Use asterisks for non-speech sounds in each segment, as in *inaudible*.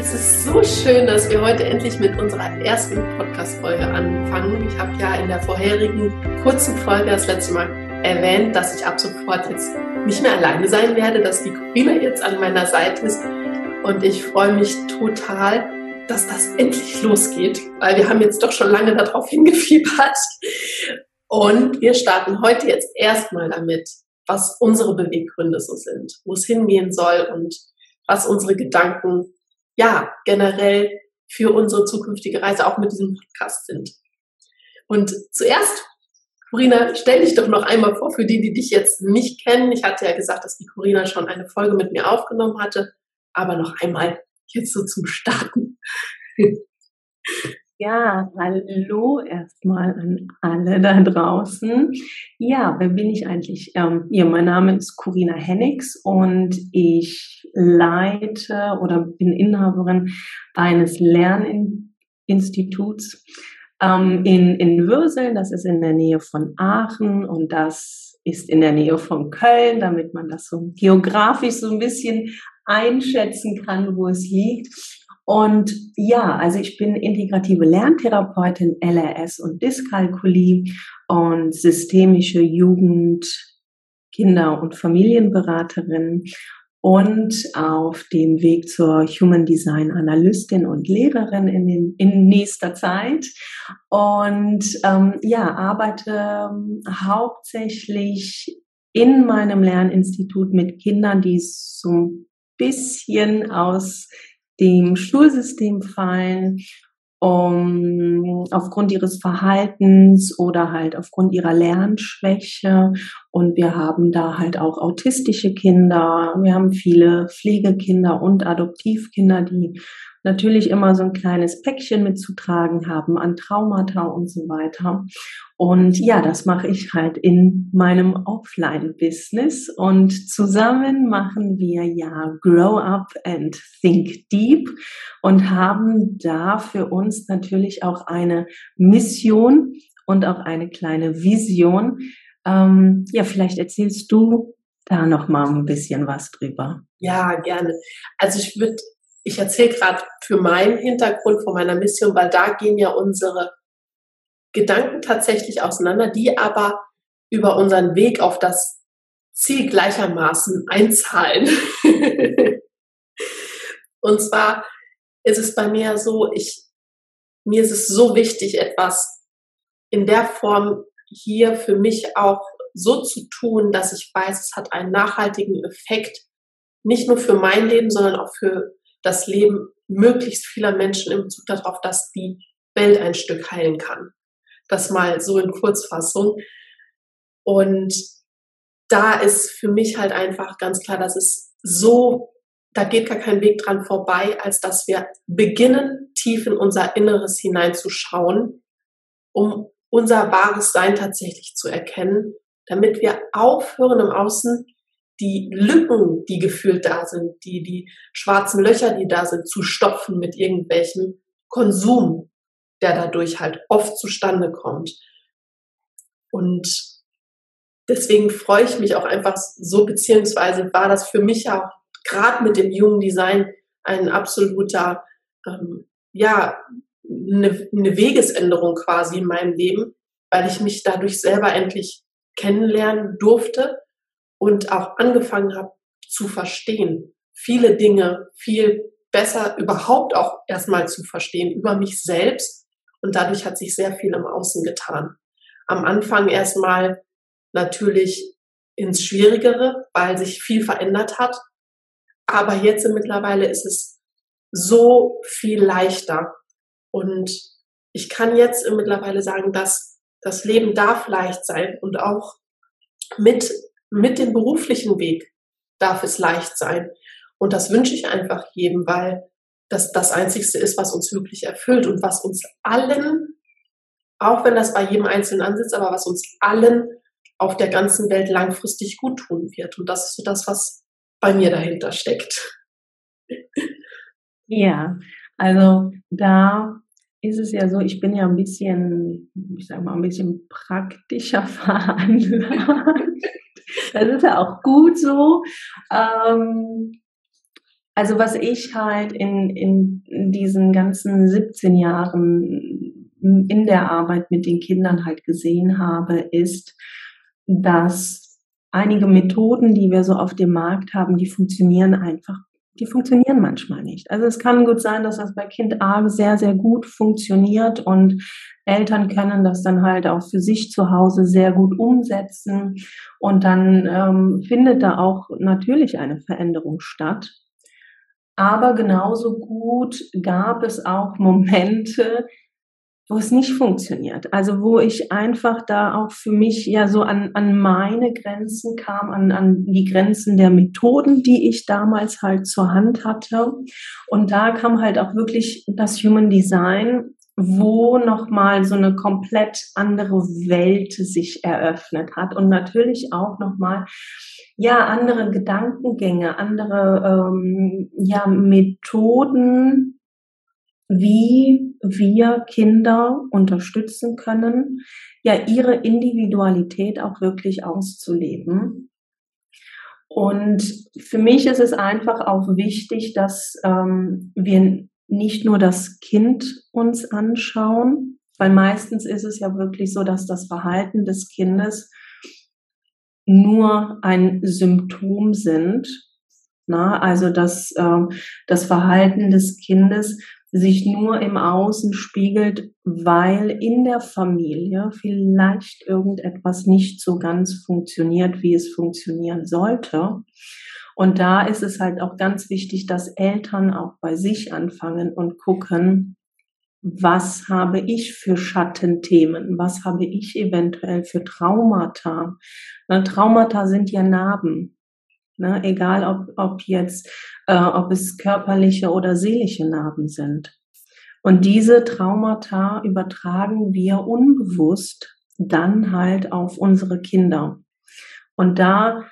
Es ist so schön, dass wir heute endlich mit unserer ersten Podcast-Folge anfangen. Ich habe ja in der vorherigen kurzen Folge das letzte Mal erwähnt, dass ich ab sofort jetzt nicht mehr alleine sein werde, dass die Corinna jetzt an meiner Seite ist. Und ich freue mich total, dass das endlich losgeht, weil wir haben jetzt doch schon lange darauf hingefiebert. Und wir starten heute jetzt erstmal damit, was unsere Beweggründe so sind, wo es hingehen soll und was unsere Gedanken ja, generell für unsere zukünftige Reise auch mit diesem Podcast sind. Und zuerst, Corina, stell dich doch noch einmal vor für die, die dich jetzt nicht kennen. Ich hatte ja gesagt, dass die Corina schon eine Folge mit mir aufgenommen hatte, aber noch einmal jetzt so zum Starten. Ja, hallo erstmal an alle da draußen. Ja, wer bin ich eigentlich? Ähm, ja, mein Name ist Corina Hennigs und ich leite oder bin Inhaberin eines Lerninstituts ähm, in, in Würseln. Das ist in der Nähe von Aachen und das ist in der Nähe von Köln, damit man das so geografisch so ein bisschen einschätzen kann, wo es liegt. Und ja, also ich bin integrative Lerntherapeutin, LRS und Dyskalkulie und systemische Jugend-, Kinder- und Familienberaterin und auf dem Weg zur Human Design Analystin und Lehrerin in, den, in nächster Zeit. Und ähm, ja, arbeite ähm, hauptsächlich in meinem Lerninstitut mit Kindern, die so ein bisschen aus dem Schulsystem fallen, um, aufgrund ihres Verhaltens oder halt aufgrund ihrer Lernschwäche. Und wir haben da halt auch autistische Kinder. Wir haben viele Pflegekinder und Adoptivkinder, die natürlich immer so ein kleines Päckchen mitzutragen haben an Traumata und so weiter. Und ja, das mache ich halt in meinem Offline-Business. Und zusammen machen wir ja Grow Up and Think Deep und haben da für uns natürlich auch eine Mission und auch eine kleine Vision. Ähm, ja, vielleicht erzählst du da noch mal ein bisschen was drüber. Ja, gerne. Also ich würde ich erzähle gerade für meinen Hintergrund von meiner Mission, weil da gehen ja unsere Gedanken tatsächlich auseinander, die aber über unseren Weg auf das Ziel gleichermaßen einzahlen. *laughs* Und zwar ist es bei mir so, ich, mir ist es so wichtig, etwas in der Form hier für mich auch so zu tun, dass ich weiß, es hat einen nachhaltigen Effekt, nicht nur für mein Leben, sondern auch für das Leben möglichst vieler Menschen in Bezug darauf, dass die Welt ein Stück heilen kann. Das mal so in Kurzfassung. Und da ist für mich halt einfach ganz klar, dass es so, da geht gar kein Weg dran vorbei, als dass wir beginnen, tief in unser Inneres hineinzuschauen, um unser wahres Sein tatsächlich zu erkennen, damit wir aufhören im Außen die Lücken, die gefühlt da sind, die, die schwarzen Löcher, die da sind, zu stopfen mit irgendwelchem Konsum, der dadurch halt oft zustande kommt. Und deswegen freue ich mich auch einfach so, beziehungsweise war das für mich auch gerade mit dem jungen Design ein absoluter, ähm, ja, eine, eine Wegesänderung quasi in meinem Leben, weil ich mich dadurch selber endlich kennenlernen durfte und auch angefangen habe zu verstehen. Viele Dinge viel besser überhaupt auch erstmal zu verstehen über mich selbst. Und dadurch hat sich sehr viel im Außen getan. Am Anfang erstmal natürlich ins Schwierigere, weil sich viel verändert hat. Aber jetzt mittlerweile ist es so viel leichter. Und ich kann jetzt mittlerweile sagen, dass das Leben darf leicht sein und auch mit, mit dem beruflichen Weg darf es leicht sein. Und das wünsche ich einfach jedem, weil das das Einzigste ist, was uns wirklich erfüllt und was uns allen, auch wenn das bei jedem Einzelnen ansitzt, aber was uns allen auf der ganzen Welt langfristig gut tun wird. Und das ist so das, was bei mir dahinter steckt. *laughs* Ja, also da ist es ja so, ich bin ja ein bisschen, ich sag mal, ein bisschen praktischer *laughs* veranlagt. Das ist ja auch gut so. Ähm, also was ich halt in, in diesen ganzen 17 Jahren in der Arbeit mit den Kindern halt gesehen habe, ist, dass einige Methoden, die wir so auf dem Markt haben, die funktionieren einfach die funktionieren manchmal nicht. Also es kann gut sein, dass das bei Kind A sehr, sehr gut funktioniert und Eltern können das dann halt auch für sich zu Hause sehr gut umsetzen und dann ähm, findet da auch natürlich eine Veränderung statt. Aber genauso gut gab es auch Momente, wo es nicht funktioniert. Also wo ich einfach da auch für mich ja so an, an meine Grenzen kam, an, an die Grenzen der Methoden, die ich damals halt zur Hand hatte. Und da kam halt auch wirklich das Human Design, wo nochmal so eine komplett andere Welt sich eröffnet hat und natürlich auch nochmal ja andere Gedankengänge, andere ähm, ja Methoden wie wir Kinder unterstützen können, ja ihre Individualität auch wirklich auszuleben. Und für mich ist es einfach auch wichtig, dass ähm, wir nicht nur das Kind uns anschauen, weil meistens ist es ja wirklich so, dass das Verhalten des Kindes nur ein Symptom sind. Na, also dass äh, das Verhalten des Kindes sich nur im Außen spiegelt, weil in der Familie vielleicht irgendetwas nicht so ganz funktioniert, wie es funktionieren sollte. Und da ist es halt auch ganz wichtig, dass Eltern auch bei sich anfangen und gucken, was habe ich für Schattenthemen? Was habe ich eventuell für Traumata? Na, Traumata sind ja Narben. Ne? Egal, ob, ob jetzt, äh, ob es körperliche oder seelische Narben sind. Und diese Traumata übertragen wir unbewusst dann halt auf unsere Kinder. Und da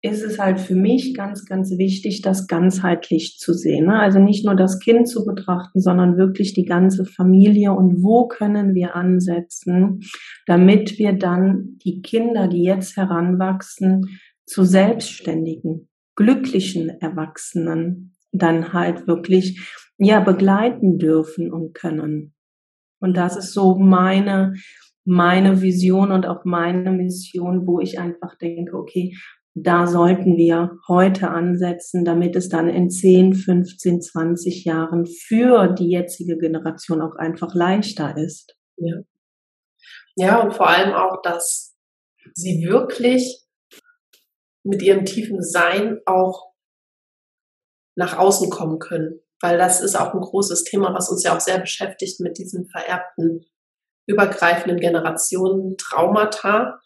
ist es halt für mich ganz, ganz wichtig, das ganzheitlich zu sehen. Ne? Also nicht nur das Kind zu betrachten, sondern wirklich die ganze Familie und wo können wir ansetzen, damit wir dann die Kinder, die jetzt heranwachsen, zu selbstständigen, glücklichen Erwachsenen dann halt wirklich, ja, begleiten dürfen und können. Und das ist so meine, meine Vision und auch meine Mission, wo ich einfach denke, okay, da sollten wir heute ansetzen, damit es dann in 10, 15, 20 Jahren für die jetzige Generation auch einfach leichter ist. Ja. Ja, und vor allem auch, dass sie wirklich mit ihrem tiefen Sein auch nach außen kommen können. Weil das ist auch ein großes Thema, was uns ja auch sehr beschäftigt mit diesen vererbten übergreifenden Generationen Traumata,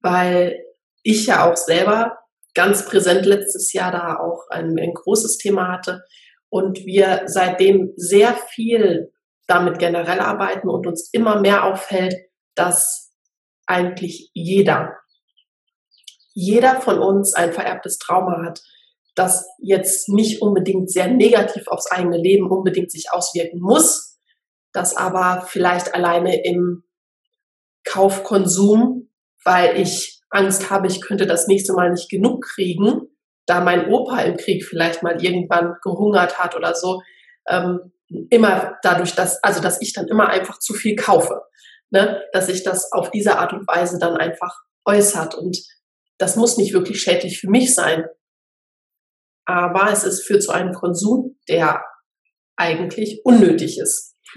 weil ich ja auch selber ganz präsent letztes Jahr da auch ein, ein großes Thema hatte und wir seitdem sehr viel damit generell arbeiten und uns immer mehr auffällt, dass eigentlich jeder, jeder von uns ein vererbtes Trauma hat, das jetzt nicht unbedingt sehr negativ aufs eigene Leben unbedingt sich auswirken muss, das aber vielleicht alleine im Kaufkonsum, weil ich Angst habe, ich könnte das nächste Mal nicht genug kriegen, da mein Opa im Krieg vielleicht mal irgendwann gehungert hat oder so, ähm, immer dadurch, dass, also dass ich dann immer einfach zu viel kaufe, ne? dass sich das auf diese Art und Weise dann einfach äußert. Und das muss nicht wirklich schädlich für mich sein. Aber es ist, führt zu einem Konsum, der eigentlich unnötig ist. *laughs*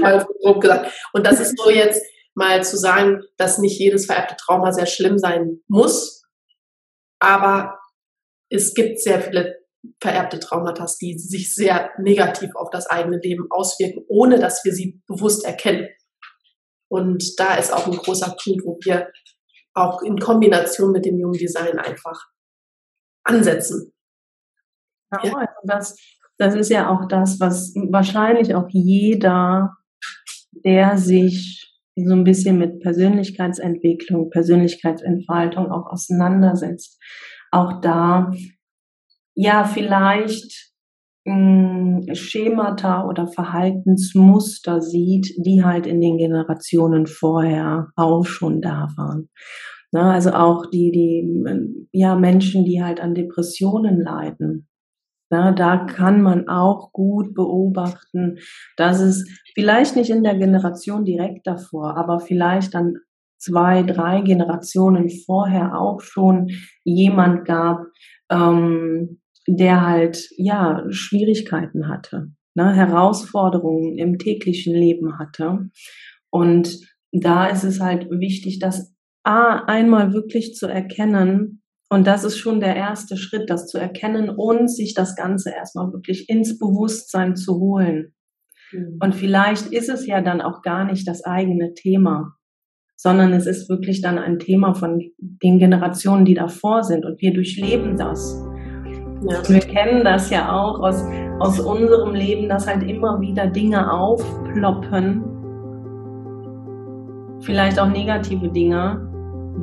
mal grob gesagt. Und das ist so jetzt mal zu sagen, dass nicht jedes vererbte Trauma sehr schlimm sein muss. Aber es gibt sehr viele vererbte Traumata, die sich sehr negativ auf das eigene Leben auswirken, ohne dass wir sie bewusst erkennen. Und da ist auch ein großer Punkt, wo wir auch in Kombination mit dem jungen Design einfach ansetzen. Ja, ja. Also das, das ist ja auch das, was wahrscheinlich auch jeder, der sich so ein bisschen mit Persönlichkeitsentwicklung, Persönlichkeitsentfaltung auch auseinandersetzt, auch da ja vielleicht Schemata oder Verhaltensmuster sieht, die halt in den Generationen vorher auch schon da waren. Na, also auch die, die ja, Menschen, die halt an Depressionen leiden. Na, da kann man auch gut beobachten, dass es vielleicht nicht in der Generation direkt davor, aber vielleicht dann zwei, drei Generationen vorher auch schon jemand gab, ähm, der halt ja Schwierigkeiten hatte, ne, Herausforderungen im täglichen Leben hatte. Und da ist es halt wichtig, das A, einmal wirklich zu erkennen, und das ist schon der erste Schritt, das zu erkennen und sich das Ganze erstmal wirklich ins Bewusstsein zu holen. Mhm. Und vielleicht ist es ja dann auch gar nicht das eigene Thema, sondern es ist wirklich dann ein Thema von den Generationen, die davor sind und wir durchleben das. Ja. Wir kennen das ja auch aus, aus unserem Leben, dass halt immer wieder Dinge aufploppen, vielleicht auch negative Dinge,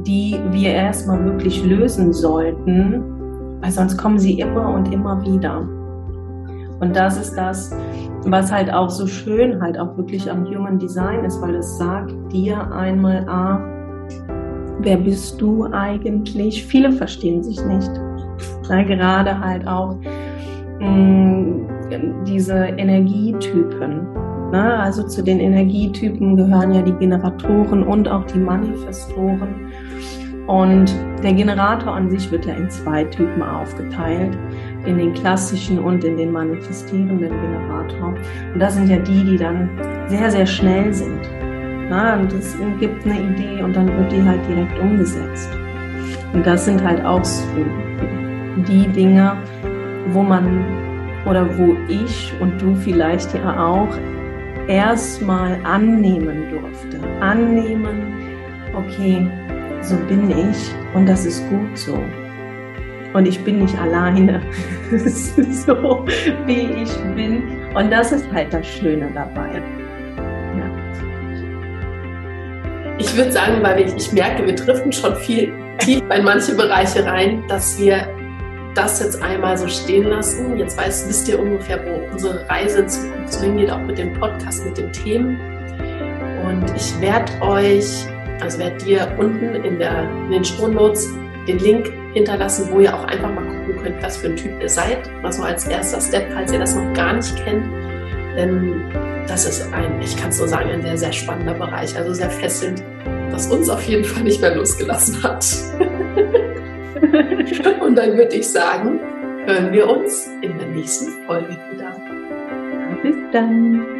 die wir erstmal wirklich lösen sollten, weil sonst kommen sie immer und immer wieder. Und das ist das, was halt auch so schön halt auch wirklich am Human Design ist, weil es sagt dir einmal, ah, wer bist du eigentlich? Viele verstehen sich nicht. Na, gerade halt auch mh, mm, diese Energietypen. Na, also zu den Energietypen gehören ja die Generatoren und auch die Manifestoren. Und der Generator an sich wird ja in zwei Typen aufgeteilt, in den klassischen und in den manifestierenden Generator. Und das sind ja die, die dann sehr, sehr schnell sind. Na, und es gibt eine Idee und dann wird die halt direkt umgesetzt. Und das sind halt auch so die Dinge, wo man oder wo ich und du vielleicht ja auch erstmal annehmen durfte. Annehmen, okay, so bin ich und das ist gut so. Und ich bin nicht alleine, *laughs* so wie ich bin. Und das ist halt das Schöne dabei. Ja. Ich würde sagen, weil ich, ich merke, wir driften schon viel tief in manche Bereiche rein, dass wir das jetzt einmal so stehen lassen. Jetzt weiß, wisst ihr ungefähr, wo unsere Reise in Zukunft hingeht, auch mit dem Podcast, mit den Themen. Und ich werde euch, also werde dir unten in, der, in den Show Notes den Link hinterlassen, wo ihr auch einfach mal gucken könnt, was für ein Typ ihr seid. Also als erster Step, falls ihr das noch gar nicht kennt. Denn das ist ein, ich kann es so sagen, ein sehr, sehr spannender Bereich, also sehr fesselnd, was uns auf jeden Fall nicht mehr losgelassen hat. *laughs* *laughs* Und dann würde ich sagen, hören wir uns in der nächsten Folge wieder. Bis dann.